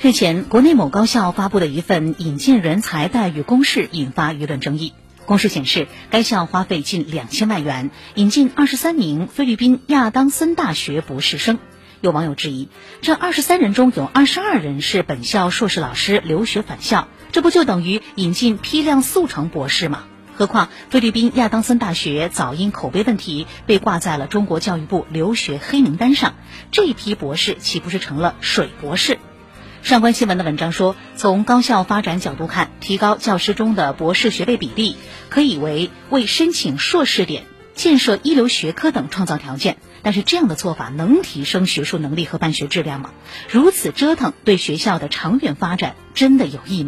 日前，国内某高校发布的一份引进人才待遇公示引发舆论争议。公示显示，该校花费近两千万元引进二十三名菲律宾亚当森大学博士生。有网友质疑，这二十三人中有二十二人是本校硕士老师留学返校，这不就等于引进批量速成博士吗？何况菲律宾亚当森大学早因口碑问题被挂在了中国教育部留学黑名单上，这一批博士岂不是成了水博士？上官新闻的文章说，从高校发展角度看，提高教师中的博士学位比例，可以为为申请硕士点、建设一流学科等创造条件。但是这样的做法能提升学术能力和办学质量吗？如此折腾对学校的长远发展真的有益吗？